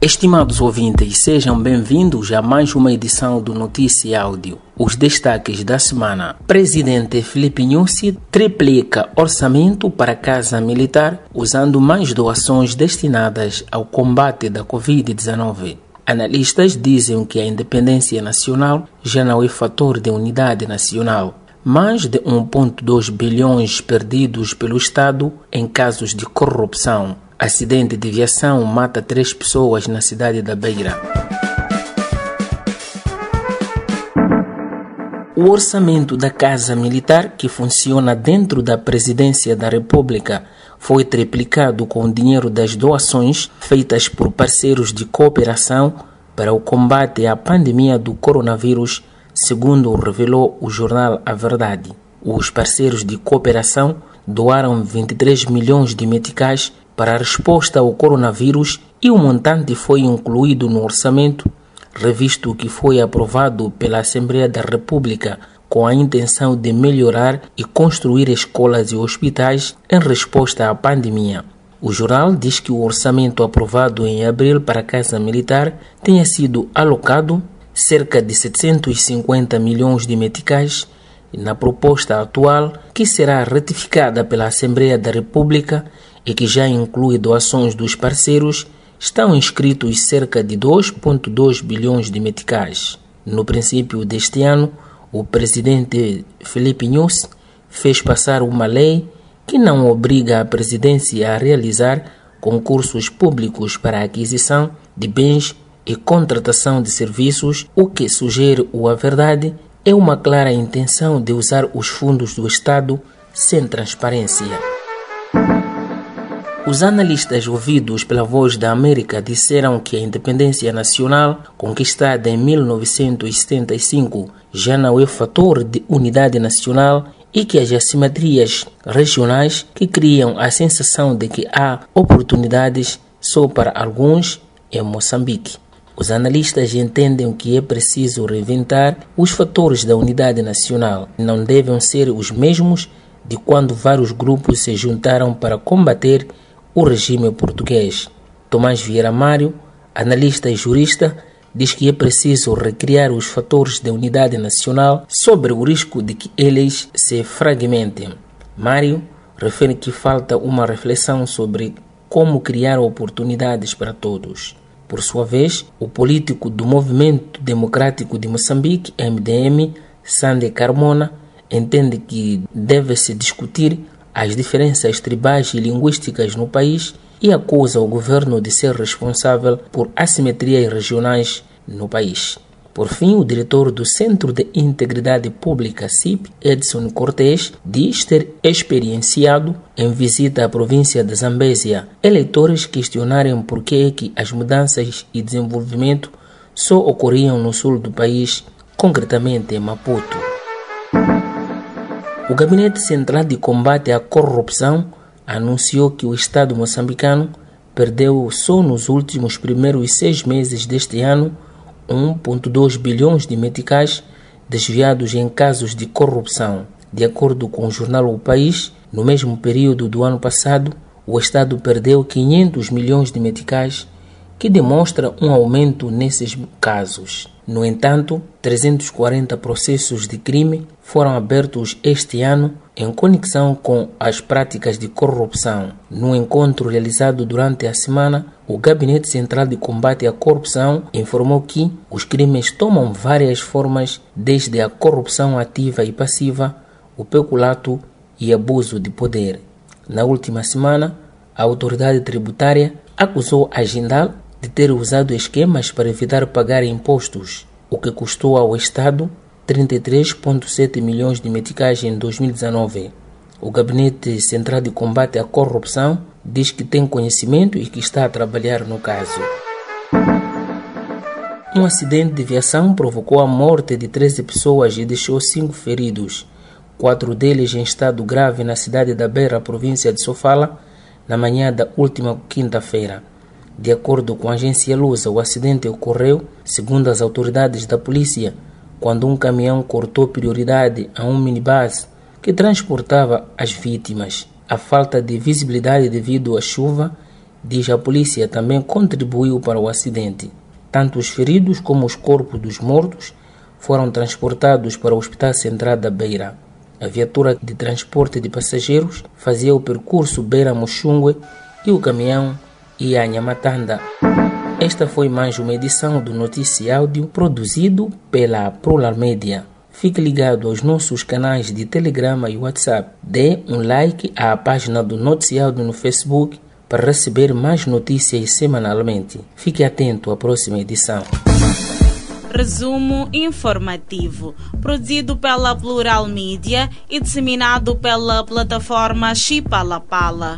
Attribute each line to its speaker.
Speaker 1: Estimados ouvintes, sejam bem-vindos a mais uma edição do Notícia Áudio. Os destaques da semana. Presidente Felipe Nussi triplica orçamento para Casa Militar usando mais doações destinadas ao combate da Covid-19. Analistas dizem que a independência nacional já não é fator de unidade nacional. Mais de 1,2 bilhões perdidos pelo Estado em casos de corrupção. Acidente de viação mata três pessoas na cidade da Beira. O orçamento da Casa Militar, que funciona dentro da Presidência da República, foi triplicado com o dinheiro das doações feitas por parceiros de cooperação para o combate à pandemia do coronavírus, segundo revelou o jornal A Verdade. Os parceiros de cooperação doaram 23 milhões de meticais para a resposta ao coronavírus e o montante foi incluído no orçamento revisto que foi aprovado pela Assembleia da República com a intenção de melhorar e construir escolas e hospitais em resposta à pandemia. O jornal diz que o orçamento aprovado em abril para a Casa Militar tenha sido alocado cerca de 750 milhões de meticais na proposta atual, que será ratificada pela Assembleia da República e que já inclui doações dos parceiros, estão inscritos cerca de 2,2 bilhões de meticais. No princípio deste ano, o presidente Felipe Nunes fez passar uma lei que não obriga a presidência a realizar concursos públicos para a aquisição de bens e contratação de serviços, o que sugere o a verdade é uma clara intenção de usar os fundos do Estado sem transparência. Os analistas ouvidos pela Voz da América disseram que a independência nacional, conquistada em 1975, já não é fator de unidade nacional e que as assimetrias regionais que criam a sensação de que há oportunidades só para alguns em Moçambique. Os analistas entendem que é preciso reinventar os fatores da unidade nacional. Não devem ser os mesmos de quando vários grupos se juntaram para combater o regime português. Tomás Vieira Mário, analista e jurista, diz que é preciso recriar os fatores de unidade nacional sobre o risco de que eles se fragmentem. Mário refere que falta uma reflexão sobre como criar oportunidades para todos. Por sua vez, o político do Movimento Democrático de Moçambique, MDM, Sande Carmona, entende que deve-se discutir as diferenças tribais e linguísticas no país e acusa o governo de ser responsável por assimetrias regionais no país. Por fim, o diretor do Centro de Integridade Pública, CIP, Edson Cortes, diz ter experienciado, em visita à província de Zambésia, eleitores questionarem por que, que as mudanças e desenvolvimento só ocorriam no sul do país, concretamente em Maputo. O Gabinete Central de Combate à Corrupção anunciou que o Estado moçambicano perdeu só nos últimos primeiros seis meses deste ano 1,2 bilhões de meticais desviados em casos de corrupção. De acordo com o jornal O País, no mesmo período do ano passado, o Estado perdeu 500 milhões de meticais que demonstra um aumento nesses casos. No entanto, 340 processos de crime foram abertos este ano em conexão com as práticas de corrupção. No encontro realizado durante a semana, o Gabinete Central de Combate à Corrupção informou que os crimes tomam várias formas, desde a corrupção ativa e passiva, o peculato e abuso de poder. Na última semana, a autoridade tributária acusou a Gindal de ter usado esquemas para evitar pagar impostos, o que custou ao Estado 33,7 milhões de meticais em 2019. O Gabinete Central de Combate à Corrupção diz que tem conhecimento e que está a trabalhar no caso. Um acidente de viação provocou a morte de 13 pessoas e deixou cinco feridos, quatro deles em estado grave na cidade da Beira, província de Sofala, na manhã da última quinta-feira. De acordo com a agência Lusa, o acidente ocorreu, segundo as autoridades da polícia, quando um caminhão cortou prioridade a um minibus que transportava as vítimas. A falta de visibilidade devido à chuva diz a polícia, também contribuiu para o acidente. Tanto os feridos como os corpos dos mortos foram transportados para o Hospital Central da Beira. A viatura de transporte de passageiros fazia o percurso Beira-Muxungue e o caminhão ia a Nhamatanda. Esta foi mais uma edição do Notícia Áudio produzido pela Plural Media. Fique ligado aos nossos canais de Telegrama e WhatsApp. Dê um like à página do Notícia Áudio no Facebook para receber mais notícias semanalmente. Fique atento à próxima edição.
Speaker 2: Resumo informativo, produzido pela Plural Mídia e disseminado pela plataforma Chipalapala.